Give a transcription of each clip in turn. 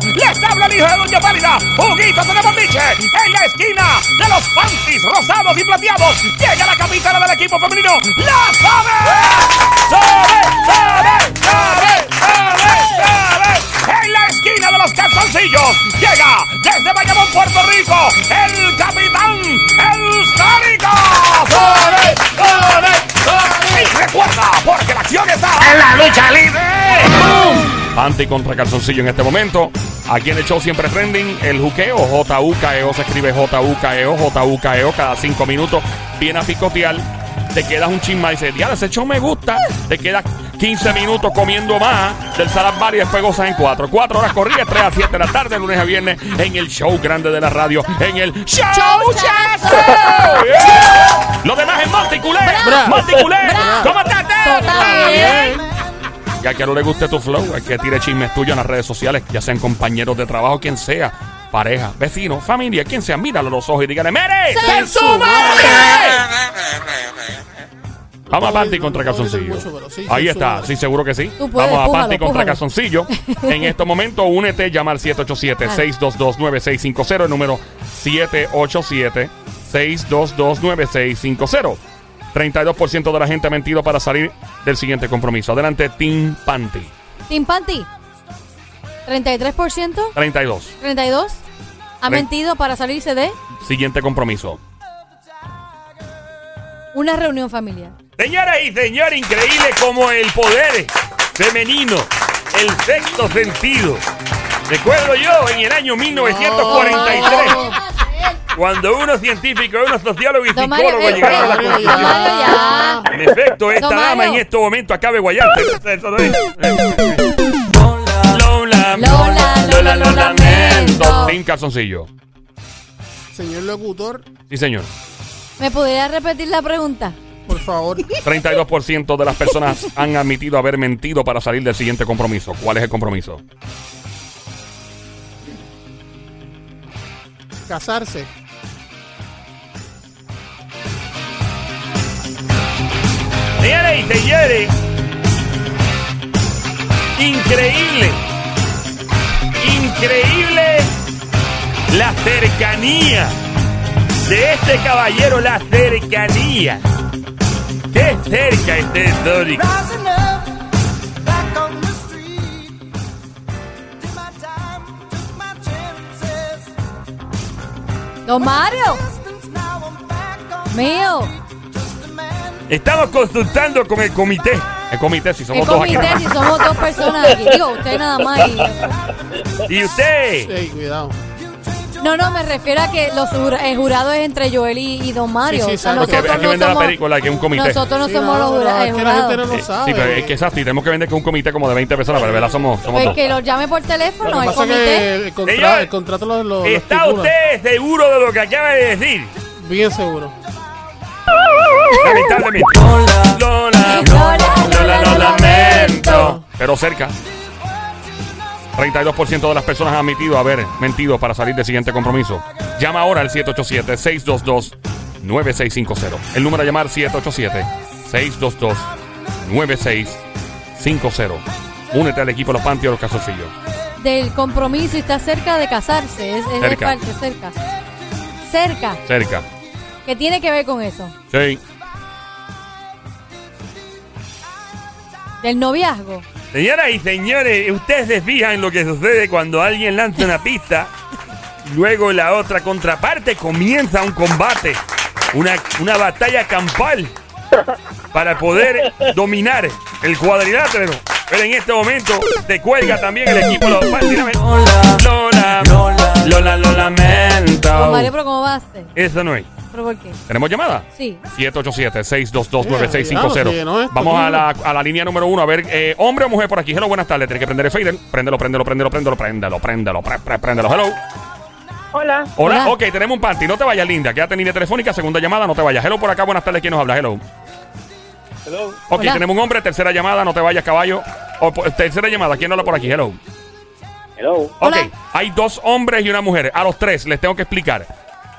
Les habla el hijo de Doña Pálida, Huguito de Bombiche. En la esquina de los panties rosados y plateados. Llega la capitana del equipo femenino, la sabe. ¡Sabe, sabe, sabe, sabe, sabe! En la esquina de los calzoncillos. Llega desde Bayamón, Puerto Rico. El capitán, el Sónico. ¡Sabe, sabe, sabe! Y recuerda, porque la acción está en la lucha libre. Panty contra calzoncillo en este momento. Aquí en el show siempre trending el juqueo. J-U-K-E-O se escribe J-U-K-E-O, J-U-K-E-O cada cinco minutos. Viene a picotear. Te quedas un chin más y dices, diablo, ese show me gusta. Te quedas 15 minutos comiendo más del Salad Bar y después gozas en 4. 4 horas corridas, 3 a 7 de la tarde, lunes a viernes, en el show grande de la radio, en el Show Chazo. Yeah. Lo demás es Monticulé. Monticulé. ¿Cómo estás? Está bien. Ya que no le guste tu flow, hay que tire chismes tuyos en las redes sociales, ya sean compañeros de trabajo, quien sea, pareja, vecino, familia, quien sea, míralo a los ojos y dígale, ¡Mere! ¡En su madre! Vamos a Panty contra Calzoncillo. Mucho, pero sí, Ahí está, sí, seguro que sí. Vamos a Panty contra. Calzoncillo. En este momento, únete, llama al 787-622-9650, el número 787-622-9650. 32% de la gente ha mentido para salir del siguiente compromiso. Adelante, Team Panty. Team Panty. 33%. 32. 32. Ha Tre- mentido para salirse de Siguiente compromiso. una reunión familiar. Señoras y señores, increíble como el poder femenino, el sexto sentido. Recuerdo yo en el año 1943, cuando unos científicos, unos sociólogos y psicólogos eh, llegaron a la eh, conclusión. En efecto, esta dama en este momento acaba de guayarse. Eso no es. Lola, Lola, Lola, lo lamento. Team Calzoncillo. Señor locutor, Sí, señor. ¿Me podría repetir la pregunta? por favor. 32% de las personas han admitido haber mentido para salir del siguiente compromiso. ¿Cuál es el compromiso? Casarse. Señoras y señores, increíble, increíble la cercanía de este caballero, la cercanía. Qué cerca este Doric. Don Mario. Mío. Estamos consultando con el comité. El comité, si El somos dos aquí. comité, si somos dos personas aquí. Digo, usted nada más. y- Y usted, Sí, cuidado. No, no, me refiero a que los jura- el jurado es entre Joel y, y Don Mario. Sí, sí, O sea, sabe. porque nosotros hay que no vender la somos- película que es un comité. Nosotros no Sí, somos los jura- el es que la gente no jurado. lo Eh, sabe. sí, pero es que exacto, y tenemos que vender que es un comité como de 20 personas, pero de verdad somos, somos Pues dos. que los llame por Lo teléfono, que el pasa es comité. que el, contra- Señor, el contrato lo, lo, lo ¿Está estipula. usted seguro de lo que acaba de decir? Bien seguro. Lamentablemente. Lola, Lola, Lola, lo lo lamento. Pero cerca. 32% de las personas han admitido haber mentido para salir del siguiente compromiso. Llama ahora al 787-622-9650. El número a llamar 787-622-9650. Únete al equipo de los Panty o los Casoncillos. Del compromiso y está cerca de casarse. Es, es de Cerca. parte, cerca. Cerca. Cerca. ¿Qué tiene que ver con eso? Sí. Del noviazgo. Señoras y señores, ustedes se fijan en lo que sucede cuando alguien lanza una pista, luego la otra contraparte comienza un combate, una, una batalla campal para poder dominar el cuadrilátero. Pero en este momento se cuelga también el equipo de los Panty. Lola, Lola, Lola, lo lamento. Eso no es. ¿Pero por qué? ¿Tenemos llamada? Sí. 787-622-9650. Yeah, no, esto Vamos a la, a la línea número uno. A ver, eh, hombre o mujer por aquí. Hello, buenas tardes. Tiene que prender el fader. Préndelo, préndelo, préndelo, préndelo, préndelo, préndelo, pre- préndelo. Hello. Hola, Hola. Hola. Ok, tenemos un panty. No te vayas, linda. Quédate en línea telefónica. Segunda llamada, no te vayas. Hello por acá. Buenas tardes. ¿Quién nos habla? Hello. hello. Ok, Hola. tenemos un hombre. Tercera llamada, no te vayas, caballo. O, tercera llamada. ¿Quién habla por aquí? Hello. Hello. Ok, Hola. hay dos hombres y una mujer. A los tres les tengo que explicar.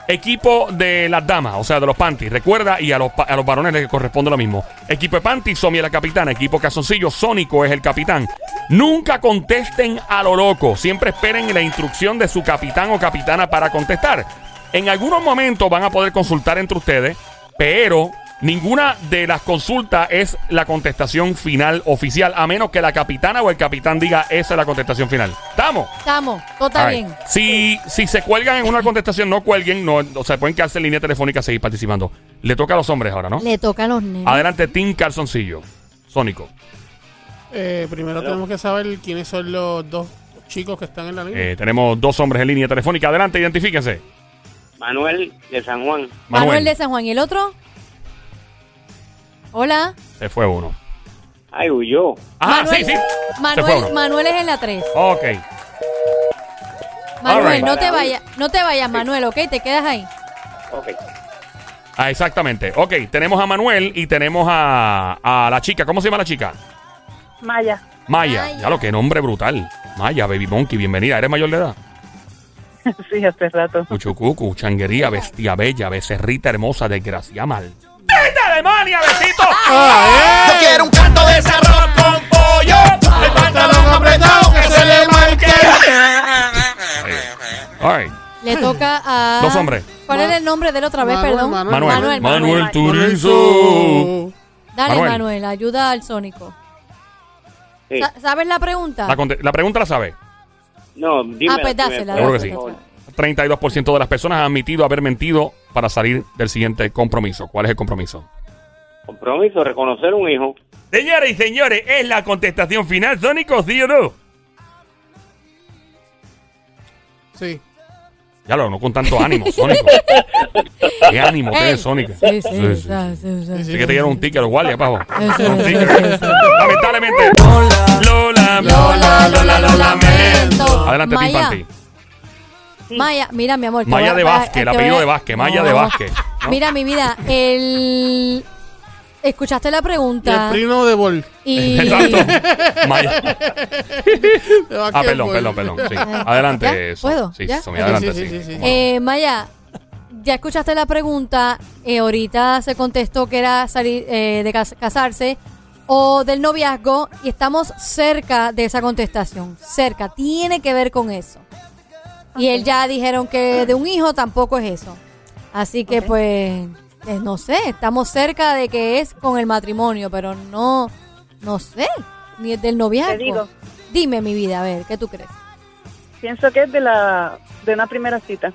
Equipo de las damas, o sea, de los panties. Recuerda, y a los, a los varones les corresponde lo mismo. Equipo de panties, Somi es la capitana. Equipo calzoncillo, Sónico es el capitán. Nunca contesten a lo loco. Siempre esperen la instrucción de su capitán o capitana para contestar. En algunos momentos van a poder consultar entre ustedes, pero ninguna de las consultas es la contestación final oficial, a menos que la capitana o el capitán diga esa es la contestación final. ¿Estamos? Estamos, todo right. bien. Si, si se cuelgan en una contestación, no cuelguen, no, o sea, pueden quedarse en línea telefónica a seguir participando. Le toca a los hombres ahora, ¿no? Le toca a los nenes. Adelante, Team Calzoncillo. Sónico. Eh, primero tenemos que saber quiénes son los dos chicos que están en la línea. Eh, tenemos dos hombres en línea telefónica. Adelante, identifíquense. Manuel de San Juan. Manuel. de San Juan. ¿Y el otro? Hola. Se fue uno. Ay, huyó. Ah, Manuel, sí, sí. Se fue Manuel, uno. Manuel es en la 3. Ok. Manuel, no te vayas, no te vayas, Manuel, ¿ok? Te quedas ahí. Ok. Ah, exactamente. Ok, tenemos a Manuel y tenemos a, a la chica. ¿Cómo se llama la chica? Maya. Maya. Maya. Ya lo que nombre brutal. Maya, Baby Monkey, bienvenida. ¿Eres mayor de edad? sí, hace rato. Cuchucucu, changuería, bestia bella, becerrita hermosa, desgracia mal. ¡Vete, Alemania, besito! Ah, Yo quiero un canto de ese arroz con pollo. El pantalón apretado que se le marque. All right. Le toca a. Dos hombres. ¿Cuál Ma- era el nombre del otra vez, Manuel, perdón? Manuel, Manuel. Manuel. Manuel Turizo. Turizo. Dale, Manuel. Manuel. ayuda al Sónico. Sí. Sa- ¿Sabes la pregunta? La, la pregunta la sabe. No, dime. ah, pues dásela. Seguro que sí. dásela. 32% de las personas han admitido haber mentido para salir del siguiente compromiso. ¿Cuál es el compromiso? Compromiso, reconocer un hijo. Señores y señores, ¿es la contestación final, Sónico, sí o no? Sí. Ya lo, no con tanto ánimo, Sónico. ¿Qué ánimo Ey. tiene Sónico? Sí, sí, Sí, sí, sí. sí, sí, sí. Así que te dieron un ticket a los guardias. Eso, Un ticket. Lamentablemente. Lola, Lola, Lola, lo lamento. Adelante, Team Maya. Panty. Maya, mira, mi amor. Maya de Vázquez, el apellido de Vázquez, Maya de. Vázquez. Mira, mi vida, el... Escuchaste la Y el pregunta primo de Bol. y... Exacto. Maya. Ah, perdón, perdón, perdón. Sí. Adelante. ¿Ya? ¿Puedo? Sí, ¿Ya? Adelante. sí, sí. sí, sí, sí. Eh, Maya, ya escuchaste la pregunta. eh, ahorita se contestó que era salir eh, de cas- casarse o del noviazgo y estamos cerca de esa contestación. Cerca, tiene que ver con eso. Y él ya dijeron que de un hijo tampoco es eso. Así que pues, eh, no sé, estamos cerca de que es con el matrimonio, pero no, no sé, ni del noviazgo. Te digo. Dime mi vida, a ver, ¿qué tú crees? Pienso que es de la de una primera cita.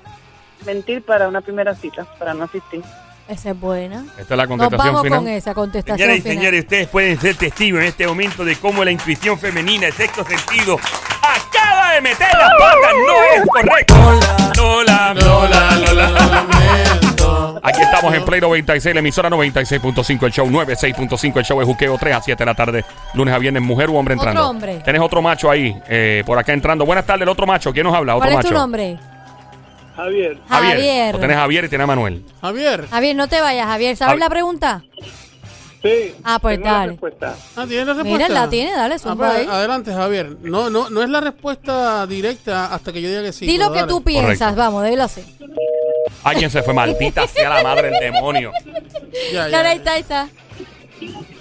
Mentir para una primera cita, para no asistir. Esa es buena. Esta es la Nos contestación vamos final. con esa contestación Señoras y final. señores, ustedes pueden ser testigos en este momento de cómo la intuición femenina, el sexto sentido, acaba de meter las patas. No es correcto. Lola, Lola, Lola. Lamento. Aquí estamos en Play 96, la emisora 96.5, el show 96.5, el show es juqueo 3 a 7 de la tarde, lunes a viernes, mujer o hombre Otro entrando. hombre. Tienes otro macho ahí, eh, por acá entrando. Buenas tardes, el otro macho. ¿Quién nos habla? Otro ¿Cuál es macho. tu nombre? Javier. Javier. Javier. Tenés a Javier y tenés a Manuel. Javier. Javier, no te vayas, Javier. ¿Sabes Javi- la pregunta? Sí. Ah, pues tengo la dale. respuesta. Ah, ¿tienes la respuesta? Mira, la tiene, dale, Ah, zumba pues, ahí. adelante, Javier. No, no, no es la respuesta directa hasta que yo diga que sí. Di pero lo que dale. tú piensas, Correcto. vamos, déjalo así. Alguien se fue, maldita sea la madre del demonio. Ya, ya, Dale, ahí está, ahí está.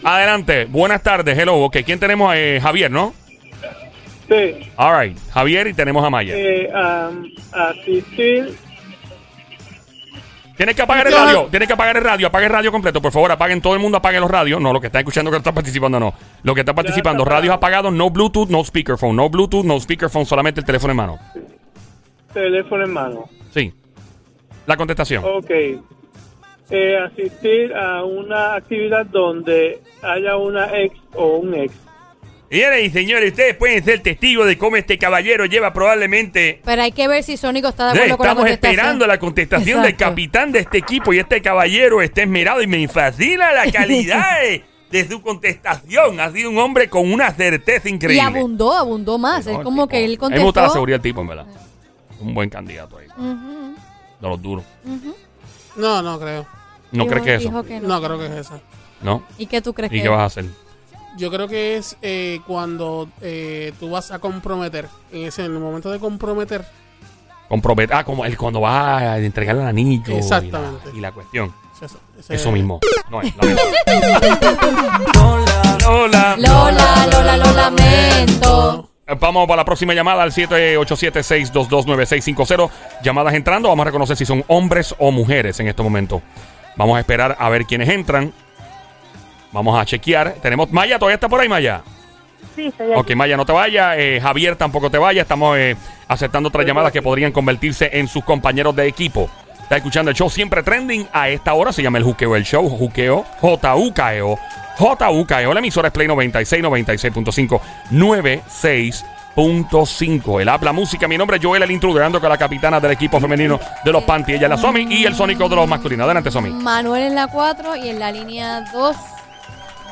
Adelante, buenas tardes, hello. Ok, ¿quién tenemos? Eh, Javier, ¿no? Sí. All right, Javier y tenemos a Maya. Eh, am, asistir. Tienes que apagar el radio, tienes que apagar el radio, apague el radio completo, por favor, apaguen, todo el mundo apague los radios, no, lo que está escuchando que está participando, no, lo que está participando, está radios apagados, no Bluetooth, no speakerphone, no Bluetooth, no speakerphone, solamente el teléfono en mano. Teléfono en mano. La contestación. Ok. Eh, asistir a una actividad donde haya una ex o un ex. Señoras y señores, ustedes pueden ser testigos de cómo este caballero lleva probablemente... Pero hay que ver si Sónico está de acuerdo con la estamos contestación. esperando la contestación del capitán de este equipo y este caballero está esmerado y me fascina la calidad de, de su contestación. Ha sido un hombre con una certeza Y increíble. abundó, abundó más. No, es como tipo- que él contestó. me gusta la seguridad del tipo, en verdad. Un buen candidato ahí, Ujú, de los duros. No, no creo. ¿No Dijo- crees que eso? que no. No creo que es esa. ¿No? ¿Y qué tú crees ¿Y que qué vas a hacer? Yo creo que es eh, cuando eh, tú vas a comprometer. En ese en el momento de comprometer, Compromet ah, como el cuando va a entregarle el anillo. y la- Exactamente. Y la, cuestión. Eso, ese- Eso mismo. No es. Lola. Lola, Lola, lo lamento. Vamos para la próxima llamada al 787-622-9650. Llamadas entrando. Vamos a reconocer si son hombres o mujeres en este momento. Vamos a esperar a ver quiénes entran. Vamos a chequear. Tenemos. Maya, ¿todavía está por ahí, Maya? Sí, estoy aquí. Ok, Maya, no te vaya. Eh, Javier tampoco te vaya. Estamos eh, aceptando otras llamadas que podrían convertirse en sus compañeros de equipo. Está escuchando el show siempre trending. A esta hora se llama el Juqueo el Show. Juqueo, J-U-K-E-O. J-U-K-E-O. La emisora es Play 96, 96.5, 96.5. El habla música. Mi nombre es Joel, el intruder, ando con la capitana del equipo femenino de los Panty. Ella es la Somi y el sónico de los masculinos. Adelante, Somi. Manuel en la 4 y en la línea 2.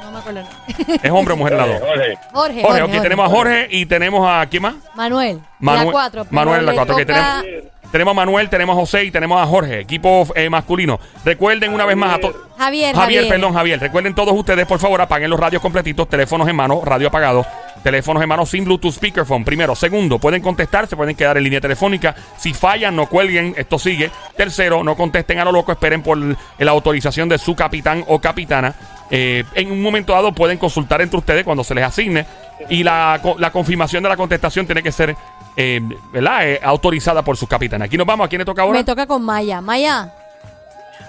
No me acuerdo el nombre. ¿Es hombre o mujer el lado? Jorge. Jorge, Jorge, ok, tenemos a Jorge y tenemos a. ¿Quién más? Manuel. Manuel, la 4. Manuel en la 4. tenemos, tenemos a Manuel, tenemos a José y tenemos a Jorge, equipo eh, masculino. Recuerden una vez más a todos. Javier, Javier, Javier. perdón, Javier. Recuerden todos ustedes, por favor, apaguen los radios completitos, teléfonos en mano, radio apagado, teléfonos en mano sin Bluetooth speakerphone. Primero. Segundo, pueden contestar, se pueden quedar en línea telefónica. Si fallan, no cuelguen, esto sigue. Tercero, no contesten a lo loco, esperen por la autorización de su capitán o capitana. Eh, en un momento dado pueden consultar entre ustedes cuando se les asigne. Y la confirmación de la contestación tiene que ser eh, ¿verdad? Eh, autorizada por sus capitanes. Aquí nos vamos, ¿a quién le toca ahora? Me toca con Maya. Maya,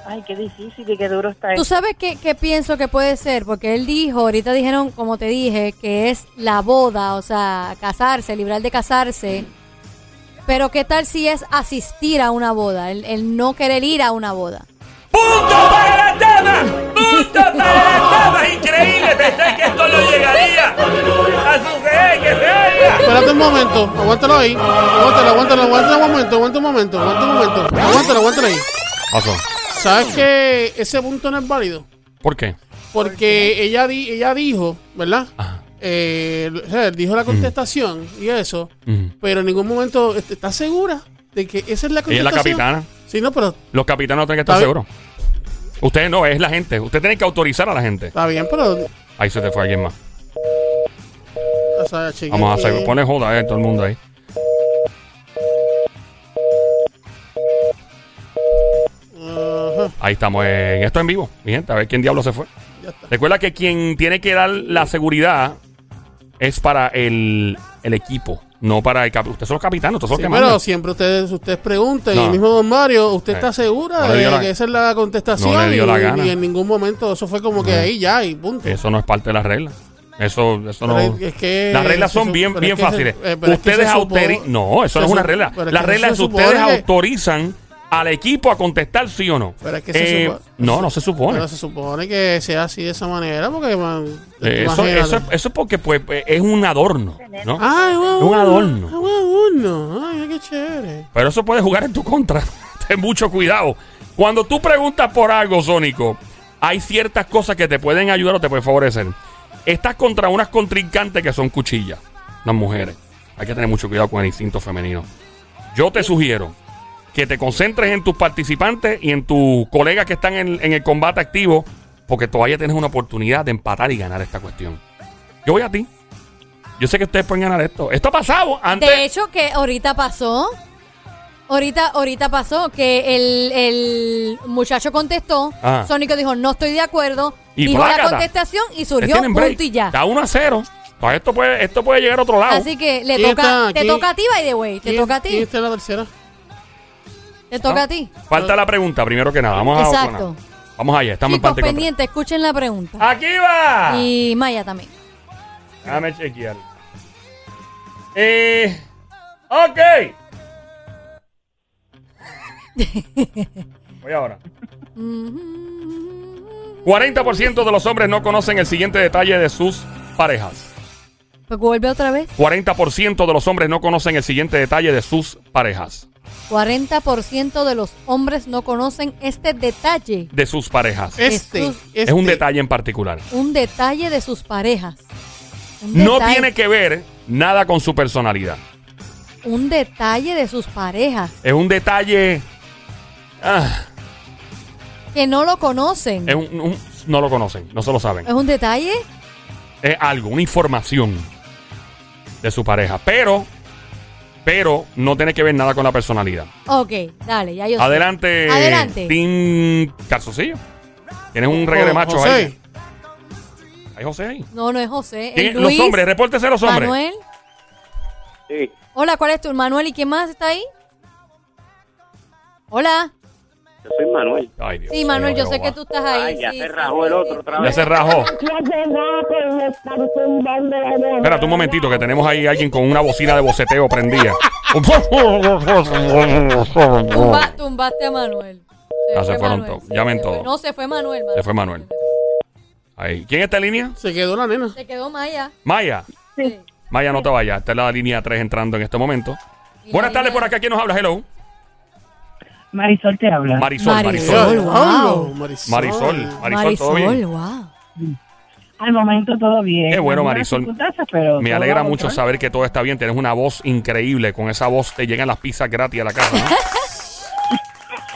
Ay, qué difícil y qué duro está ¿tú sabes qué, qué pienso que puede ser? Porque él dijo, ahorita dijeron, como te dije, que es la boda, o sea, casarse, librar de casarse. Pero ¿qué tal si es asistir a una boda? El, el no querer ir a una boda. ¡Punto para la dama! Un momento, aguántalo ahí. Aguántalo, aguántalo, aguántalo un momento, aguanta un momento, aguanta un momento. Aguántalo, aguántalo ahí. Pasó. ¿Sabes que ese punto no es válido? ¿Por qué? Porque ella, di- ella dijo, ¿verdad? Ajá. Eh, o sea, dijo la contestación y eso, Ujú. pero en ningún momento ¿estás segura de que esa es la Ella es la contestación? capitana. Sí, no, pero Los capitanes no tienen que estar Está seguros. Ustedes no, es la gente. Usted tiene que autorizar a la gente. está bien, pero Ahí se te fue alguien más. Vamos a hacer, pone joda, eh, todo el mundo ahí. Ajá, Ahí estamos en esto en vivo, mi gente, a ver quién diablo se fue. ya está. Recuerda que quien tiene que dar la seguridad es para el, el equipo, no para el capitán. Ustedes son los capitanes, ustedes son Sí, los que pero mandan. siempre ustedes, ustedes preguntan, y No. el mismo Don Mario, ¿usted Eh. está segura No le de dio la- que esa es la contestación? No le dio y, la gana. y en ningún momento eso fue como que ahí ya y punto. Eso no es parte de las reglas. Eso, eso no. Es- es que Las reglas son bien, bien es que se- fáciles. eh, es que ustedes autorizan. No, eso no es una regla. es Las que reglas es ustedes autorizan al equipo a contestar sí o no. Pero es que se Eh, no, no se supone. Pero se supone que sea así de esa manera, porque man, Eh, Eso, eso, eso es porque pues, es un adorno, ¿no? Ay, bueno, un adorno. Ay, bueno, ay, qué chévere. Pero eso puede jugar en tu contra. Ten mucho cuidado. Cuando tú preguntas por algo, Sónico, hay ciertas cosas que te pueden ayudar o te pueden favorecer. Estás contra unas contrincantes que son cuchillas, las mujeres. Hay que tener mucho cuidado con el instinto femenino. Yo te sugiero que te concentres en tus participantes y en tus colegas que están en, el combate activo, porque todavía tienes una oportunidad de empatar y ganar esta cuestión. Yo voy a ti. Yo sé que ustedes pueden ganar esto. Esto ha pasado antes. De hecho, que ahorita pasó. Ahorita, ahorita pasó que el, el muchacho contestó. Ah. Sónico dijo, no estoy de acuerdo. Y dijo la plácata. contestación y surgió tienen break. punto y ya. Está 1 a 0. Pues esto puede, esto puede llegar a otro lado. Así que le ¿Quién toca, está? te ¿Quién- toca a ti, by the way. Te ¿Quién- toca a ¿Quién ti. está en la tercera? Te toca ¿No? a ti. Falta la pregunta, primero que nada. Vamos a Exacto. Vamos allá, estamos en Chicos, parte contra. pendientes, escuchen la pregunta. ¡Aquí va! Y Maya también. Déjame chequear. Eh. Ok. Voy ahora. 40% de los hombres no conocen el siguiente detalle de sus parejas. Pues vuelve otra vez. 40% de los hombres no conocen el siguiente detalle de sus parejas. 40% de los hombres no conocen este detalle. De sus parejas. Este, Jesús. este. Es un detalle en particular. Un detalle de sus parejas. Un No detalle- tiene que ver nada con su personalidad. Un detalle de sus parejas. Es un detalle. Ah, Que no lo conocen. es un- un- no lo conocen, no se lo saben. ¿Es un detalle? Es algo, una información de su pareja. Pero pero no tiene que ver nada con la personalidad. Ok, dale, ya yo sé. Adelante. Adelante. Team Calzoncillo. Tienes un reggae de machos José. ahí. ¿Hay José ahí? No, no es José. ¿Quién es? Luis, Los hombres, repórtese los hombres. Manuel. Sí, Hola, ¿cuál es tu Manuel y quién más está ahí? Hola. Yo soy Manuel. Ay, Dios Sí, Manuel, yo sé que tú estás ahí. Ay, ya sí, se sí, rajó sí, el otro otra Ya vez. se rajó. Espérate un momentito, que tenemos ahí alguien con una bocina de boceteo prendida. Tumba- tumbaste a Manuel. Ya se fue fueron Manuel, todos. se Llamen fue. todos. No, se fue Manuel. Se fue Manuel. Ahí. ¿Quién está en línea? Se quedó la nena. Se quedó Maya. Maya. Sí. Maya, no te vayas. Esta es la línea 3 entrando en este momento. Y Buenas tardes por acá. ¿Quién nos habla? Hello. Marisol te habla. Marisol, Marisol. Marisol. wow. Marisol. Marisol. Marisol, ¿todo Marisol, bien? wow. Al momento todo bien. Qué bueno, Marisol. pero Me todo alegra mucho saber que todo está bien. Tienes una voz increíble. Con esa voz te llegan las pizzas gratis a la casa, ¿no?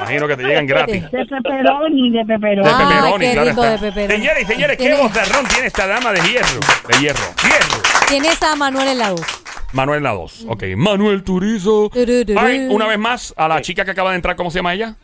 Imagino que te llegan gratis. De pepperoni, de De pepperoni. Ah, pepperoni, qué claro rico está. de pepperoni. Señores y señores, qué Tiene- bozarrón tiene esta dama de hierro. De hierro. Hierro. Tienes a Manuel en la voz. Manuel la 2. Ok. Manuel Turizo. Ay, una vez más, a la chica que acaba de entrar, ¿cómo se llama ella?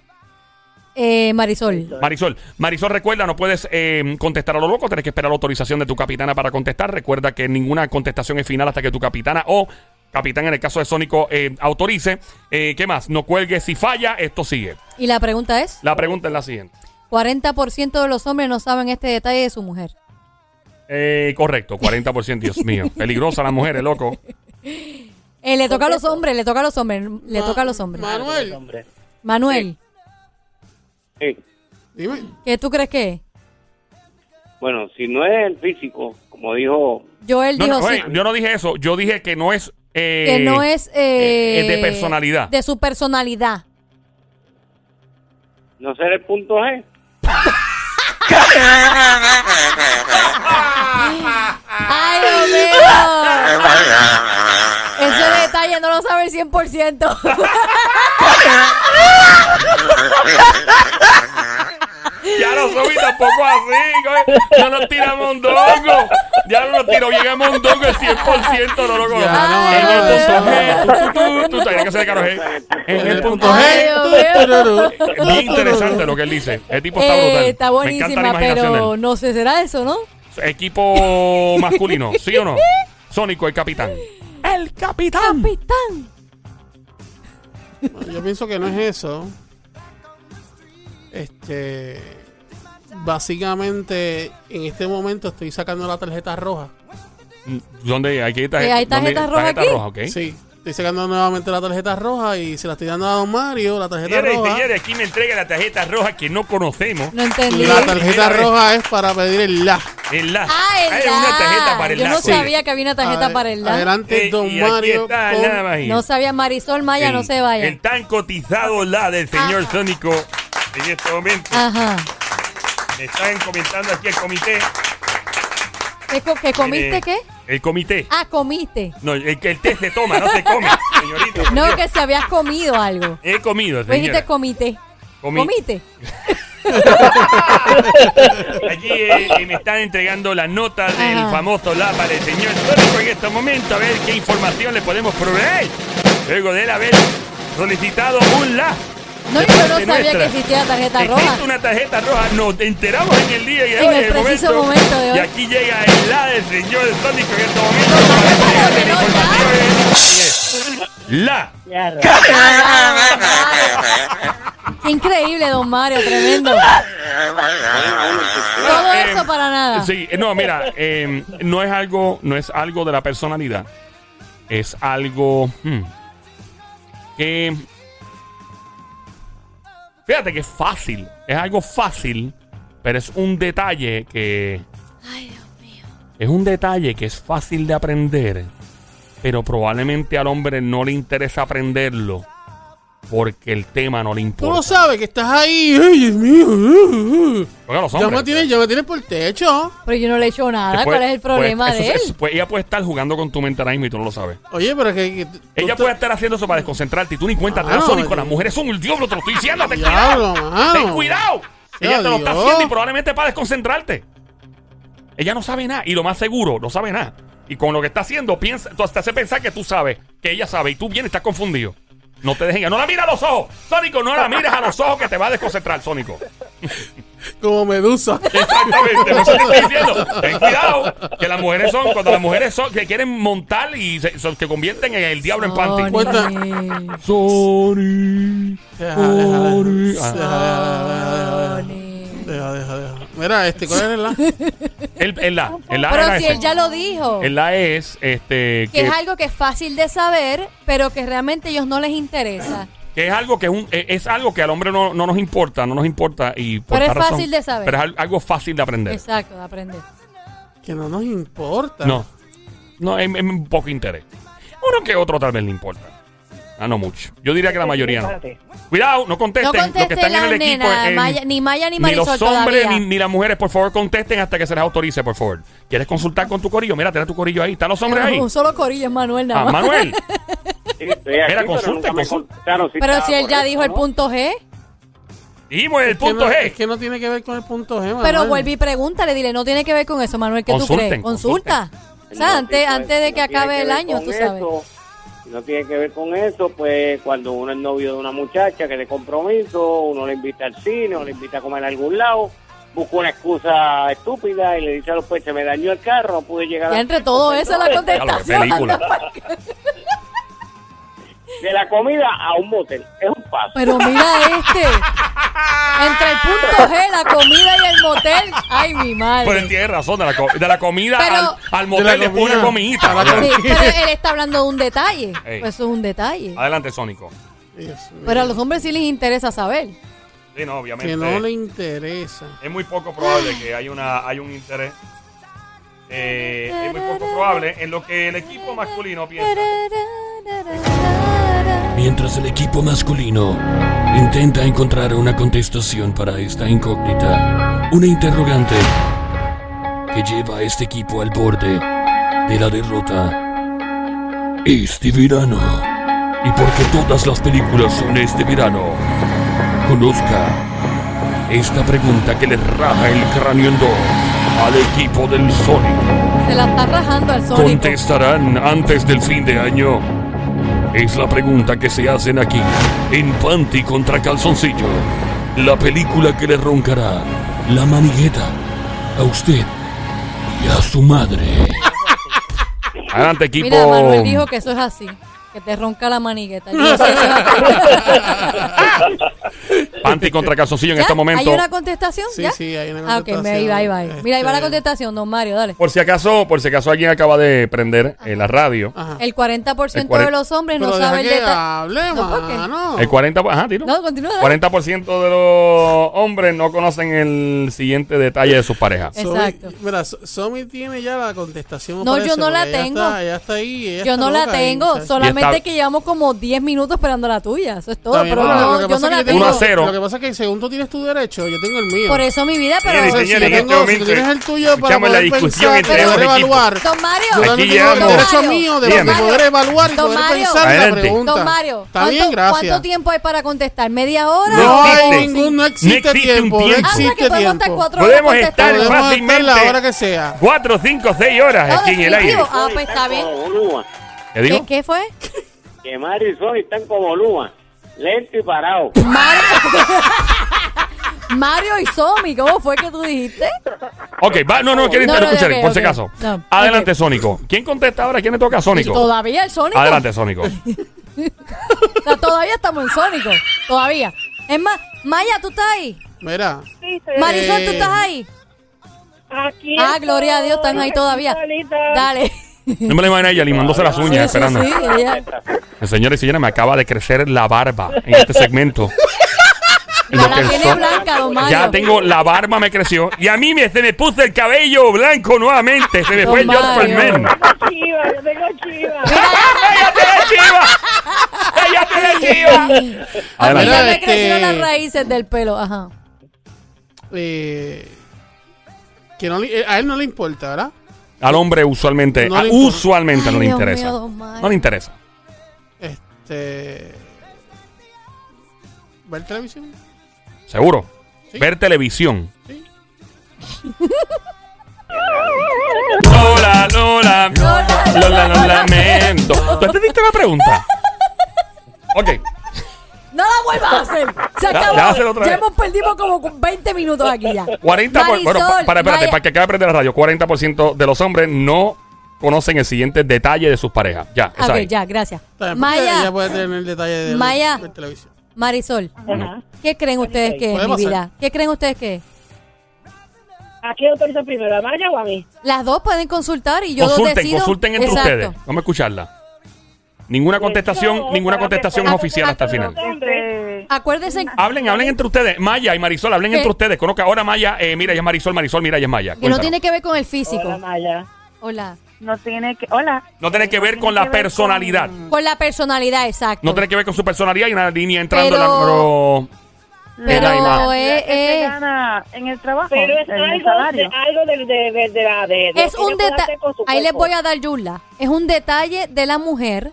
Eh, Marisol. Marisol. Marisol, recuerda, no puedes eh, contestar a lo loco, tienes que esperar la autorización de tu capitana para contestar. Recuerda que ninguna contestación es final hasta que tu capitana o capitán, en el caso de Sónico, eh, autorice. Eh, ¿Qué más? No cuelgues si falla, esto sigue. Y la pregunta es, La pregunta es la siguiente. 40% de los hombres no saben este detalle de su mujer. Eh, correcto, 40%, Dios mío. Peligrosa la mujer, loco. Eh, le toca a los hombres, le toca a los hombres, le toca a los hombres. Manuel, Hombre. Manuel, Sí. dime. ¿qué tú crees que es? Bueno, si no es el físico, como dijo, Joel No, dijo no, sí, oye, yo no dije eso, yo dije que no es... eh, que no es eh, eh, de personalidad. De su personalidad. no ser el punto G. ¡Ay, Dios mío! Ese detalle no lo sabe el 100%. Ya no soy tampoco así, coño. No nos tira mondongo. Ya no nos tiró bien a mondongo el 100%, no lo conozco. Ya, no, En no, el punto G, tú, tú, tú, tú, todavía que se de caro G. En el punto G. Bien interesante lo que él dice. El tipo está Eh, brutal. está Me buenísima, encanta la imaginación de pero no sé, ¿será eso, no? Equipo masculino, ¿sí o no? Sónico, el capitán. El capitán. Capitán. Yo pienso que no es eso. Este. Básicamente, en este momento estoy sacando la tarjeta roja. ¿Dónde hay que ir? Eh, ¿hay tarjeta ¿dónde- roja tarjeta aquí? roja, ok. Sí, estoy sacando nuevamente la tarjeta roja y se la estoy dando a Don Mario. La tarjeta Señores roja. señores, aquí me entrega la tarjeta roja que no conocemos. No entendí. La tarjeta roja es para pedir el la. El la. Ah, el Hay la. una tarjeta para el Yo no sí. sabía que había una tarjeta para el la. Adelante, Eh, Don y aquí Mario. está, con- nada más. No sabía Marisol Maya, no se vaya. El tan cotizado la del señor Ajá. Sónico en este momento. Ajá. Me están comentando aquí el comité. ¿Qué, co- qué comiste Eh, qué? El comité. Ah, comiste. No, el que el té se toma, no se come, señorita. por No, Dios. que si habías comido algo. He comido, Pues dijiste comité. Comí. ¿Comiste? Aquí eh, me están entregando la nota del Ajá. famoso la para el señor Sónico en este momento. A ver qué información le podemos proveer. Luego de él haber solicitado un la. No, yo no sabía nuestra. que existía tarjeta Existe roja. una tarjeta roja, nos enteramos en el día de En hoy, el preciso momento de hoy. Y aquí llega el la del señor Sónico en este momento. La. Qué increíble, don Mario, tremendo. Todo Eh, eso para nada. Sí, no, mira, eh, no es algo, no es algo de la personalidad. Es algo hmm, que fíjate que es fácil, es algo fácil, pero es un detalle que Ay, Dios mío. es un detalle que es fácil de aprender, pero probablemente al hombre no le interesa aprenderlo porque el tema no le Tú importa. lo sabes que estás ahí. Ay, Dios mío. uh, uh. Porque los Ya me tienes, ya me tienes por el techo. Pero yo no le he hecho nada. Después- ¿Cuál es el problema pues, de eso- él? pues ella puede estar jugando con tu mente ahora mismo y tú no lo sabes. Oye, pero es que. que tú Ella puede estar haciendo eso para desconcentrarte y tú ni cuenta te das Sónico. yo- Las mujeres son el diablo, te lo estoy diciendo. Ten Diablo, cuidado. Ten cuidado. Ella te lo está haciendo y probablemente para desconcentrarte. Ella no sabe nada y lo más seguro, no sabe nada. Y con lo que está haciendo, piensa, tú te hace pensar que tú sabes, que ella sabe, y tú vienes estás confundido. No te dejen, no la mires a los ojos. Sónico, no la mires a los ojos que te va a desconcentrar, Sónico. Como medusa. Exactamente, estoy diciendo. Ten cuidado, que las mujeres son, cuando las mujeres son, que quieren montar y se, son- convierten en el diablo en panty. Cuenta. Sony. Sony. Deja, deja, deja. Mira, este, ¿cuál es la? El, el la, el la Pero era si ese. él ya lo dijo. El la es, este, que que, es algo que es fácil de saber, pero que realmente a ellos no les interesa. que es algo que es, un, es- es algo que al hombre no, no nos importa, no nos importa y por Pero es razón- fácil de saber. Pero es al- algo fácil de aprender. Exacto, de aprender. Que no nos importa. No, no, es, es un poco interés. Uno que otro tal vez le importa. Ah, no mucho. Yo diría que la mayoría no. Cuidado, no contesten. No Los que contesten están en el equipo. en- Maya- ni Maya ni ni Marisol los hombres ni, ni las mujeres, por favor, contesten hasta que se les autorice, por favor. ¿Quieres consultar con tu corillo? Mira, ten a tu corillo ahí. ¿Están los hombres ahí? Un solo corillo es Manuel nada Ah. Manuel. Sí, estoy aquí, Mira, pero me consulte. contestaron si Pero si él ya dijo el punto G, Dijimos el punto no- G. Es que no tiene que ver con el punto G, pero Manuel. vuelve y pregúntale, dile, no tiene que ver con eso, Manuel, ¿qué tú Consulten, crees? Consulta. O sea, antes, sí, antes de que acabe que el año, tú sabes. No tiene que ver con eso, pues cuando uno es novio de una muchacha que de compromiso, uno le invita al cine o le invita a comer a algún lado, busca una excusa estúpida y le dice a los pues se me dañó el carro, no pude llegar a entre todo eso es la contestación. película. De la comida a un motel, es un paso. Pero mira este. Entre el punto G, la comida y el motel. Ay, mi Pero él madre. tiene razón. De la, co- de la comida Pero- al, motel la le pone comida comidita. Sí, pero él está hablando de un detalle. Ey. Eso es un detalle. Adelante, Sónico. Pero a los hombres sí les interesa saber. Sí, no, obviamente. Que no le interesa. Es muy poco probable que haya, una, hay un interés. Eh, es muy poco probable en lo que el equipo masculino piensa. Mientras el equipo masculino intenta encontrar una contestación para esta incógnita, una interrogante que lleva a este equipo al borde de la derrota. Este verano, y porque todas las películas son este verano, conozca esta pregunta que le raja el cráneo en dos al equipo del Sonic. Se la está rajando al sónico. ¿Contestarán antes del fin de año? Es la pregunta que se hacen aquí, en Panty contra Calzoncillo. La película que le roncará la manigueta a usted y a su madre. Adelante, equipo. Mira, Manuel dijo que eso es así. Que te ronca la manigueta. Yo no sé Panty contra calzoncillo en este momento. ¿Hay una contestación? Sí, ¿Ya? sí, hay una Ah, ok, contestación. ahí va, ahí va. Mira, ahí va la este, contestación, don Mario, dale. Por si acaso, por si acaso alguien acaba de prender eh, la radio. Ajá. El 40% El de los hombres Pero no sabe ah, el detalle. No, ¿por. El 40, por- ajá, tiro. No, continúa. dale. 40% de los hombres no conocen el siguiente detalle de sus parejas. Somi- Exacto. mira, Somi tiene ya la contestación. No, yo no la ella tengo. Está, ella está ahí. ella Yo está no la ahí, tengo, solamente está- que llevamos como 10 minutos esperando la tuya, eso es todo. Pero no, yo no la tengo- tengo. 1 a 0, que pasa es que según tú tienes tu derecho, yo tengo el mío. Por eso mi vida, pero. Señores, si, en este tengo, si tú momento tienes el tuyo para la poder discusión pensar, entre poder evaluar. Don Mario. Yo también tengo el derecho Don Mario. mío de, poder evaluar y Don poder Mario. pensar la Adelante. pregunta. Don Mario, Está ¿cuánto, bien, gracias. ¿cuánto tiempo hay para contestar? ¿Media hora? No hay ningún, no existe, No existe un tiempo, no. Ah, existe podemos estar tiempo. cuatro Podemos la fácilmente hora que sea. 4, 5, 6 horas aquí en el aire. Ah, pues está bien. Como Luma. ¿Qué digo? ¿Qué, qué fue? Que Mario y Sony están como Luma, lento y parado. Mario. Mario y Somi, ¿cómo fue que tú dijiste? Ok, va, no, no, quiero No, no, interrumpir, ok, por si ok. acaso. No, Adelante. Sónico. ¿Quién contesta ahora? ¿Quién le toca a Sónico? Todavía el Sónico. Adelante, Sónico. O sea, todavía estamos en Sónico. Todavía. Es más, Maya, ¿tú estás ahí? Mira, Sí, sí. Marisol, ¿tú estás ahí? Aquí Ah, gloria a Dios, están ahí todavía. Solita. Dale. No me la imagino a ella limándose las uñas, Sí, sí, esperando. sí, ella- Señores y señores, me acaba de crecer la barba en este segmento. Ya Lo la que tiene son- blanca, don Mario. Ya tengo, la barba me creció. Y a mí me, se me puso el cabello blanco nuevamente. Se me Don fue el George Mario. Tengo chiva, yo tengo chiva. ¡Cállate la chiva! ¡Cállate la chiva! A mí Adelante. ya me Este- crecieron las raíces del pelo. Ajá. eh, que no le- eh, a él no le importa, ¿verdad? Al hombre usualmente, No a- le importa. usualmente no Ay, le Dios interesa. mío, don Mario. No le interesa. Este. ¿Ver televisión? Seguro. Sí. Ver televisión. Sí. Lola, Lola. Lola, Lo, la- lo lamento. ¿Tú entendiste la pregunta? Ok. No la vuelvas a hacer. Se Ya- acabó. ya Ya vez. hemos perdido como 20 minutos aquí ya. 40 por, bueno, Marisol, pa- para, espérate, Maya- para que acabe de prender la radio. 40% de los hombres no conocen el siguiente detalle de sus parejas. Ya, Ok, ahí. ya, gracias. Maya, Ella puede tener el detalle de la- Maya. de televisión. Marisol, Ajá. ¿qué creen ustedes que es, mi vida? ¿Qué creen ustedes que es? ¿A quién autoriza primero? ¿A Maya o a mí? Las dos pueden consultar y yo Consulten, decido. consulten entre Exacto. ustedes. Vamos a escucharla. Ninguna contestación, ninguna contestación es oficial hasta el final. Este, Acuérdense, Hablen, hablen entre ustedes. Maya y Marisol, hablen ¿Qué? entre ustedes. Conozca ahora Maya, eh, mira, ella es Marisol, Marisol, mira, ella es Maya. que no Cuéntanos. tiene que ver con el físico. Hola, Maya. Hola. no tiene que. Hola. No tiene que ver con la personalidad. Con la personalidad, exacto. No tiene que ver con su personalidad y una línea entrando Pero- en la número. Pero eh, ¿Qué se eh, gana en el trabajo? Pero es en el algo, de, salario. algo de, de, de, de la... De, de es un detalle. Ahí les voy a dar Yula. Es un detalle de la mujer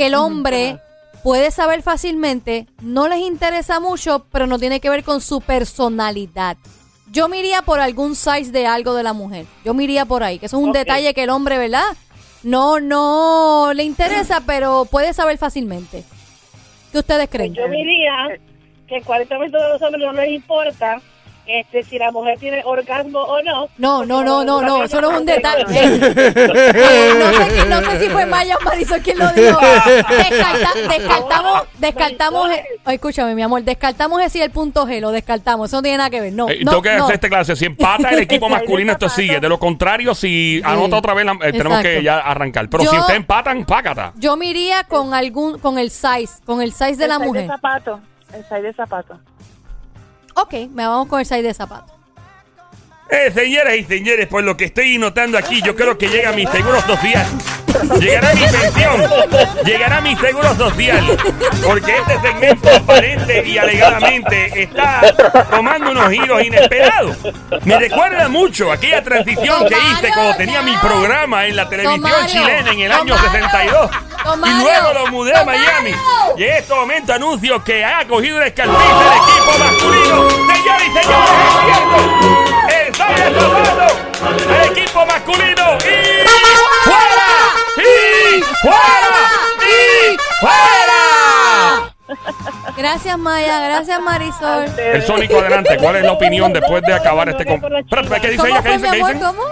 que el hombre puede saber fácilmente, no les interesa mucho, pero no tiene que ver con su personalidad. Yo me iría por algún size de algo de la mujer. Yo me iría por ahí, que eso es un detalle que el hombre, ¿verdad? No, no le interesa, pero puede saber fácilmente. ¿Qué ustedes creen? Yo diría que el 40% de los hombres no les importa este, si la mujer tiene orgasmo o no. No, no, no, no, no, eso no es un detalle. No, sé, qui- no sé si fue Maya o Marisol quien lo dijo. Descarta- descartamos, descartamos, oh, escúchame, mi amor, descartamos ese el punto G, lo descartamos, eso no tiene nada que ver, no, Eh, no, tengo que no. hacer esta clase. Si empata el equipo masculino, esto sigue. De lo contrario, si anota otra vez, la- eh, tenemos que ya arrancar. Pero Yo- si ustedes empatan, pácata. Yo me iría con algún, con el size, con el size de la el size mujer. de zapato. El size de zapato. Ok, me vamos con el size de zapato. Eh, señoras y señores, por lo que estoy notando aquí, yo creo que llega mi seguro social. Llegará mi pensión. Llegará mi seguro social. Porque este segmento aparente y alegadamente está tomando unos giros inesperados. Me recuerda mucho aquella transición que hice cuando tenía mi programa en la televisión chilena en el año Mario, 62. Don Y luego lo mudé a Miami. Y en este momento anuncio que ha cogido el escalpiz del equipo masculino. Señores y señores. El el equipo masculino. Y fuera. Y fuera. Y fuera. Gracias Maya, gracias Marisol. El Sónico, adelante. ¿Cuál es la opinión después de acabar este... Espérate, ¿qué dice ¿Cómo ella? ¿Qué fue, dice? ¿Qué amor? dicen? ¿Cómo?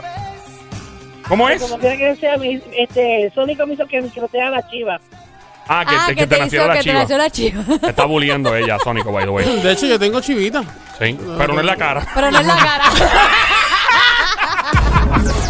¿Cómo es? Como quiera que sea, mi, este, Sónico me hizo que, te haga la chiva. Ah, que, Ah, que que te te nació la que te chiva. nació la chiva. Te está bulleando ella, Sónico, by the way. De hecho, yo tengo chivita. Sí, pero no es la cara. Pero no es la cara.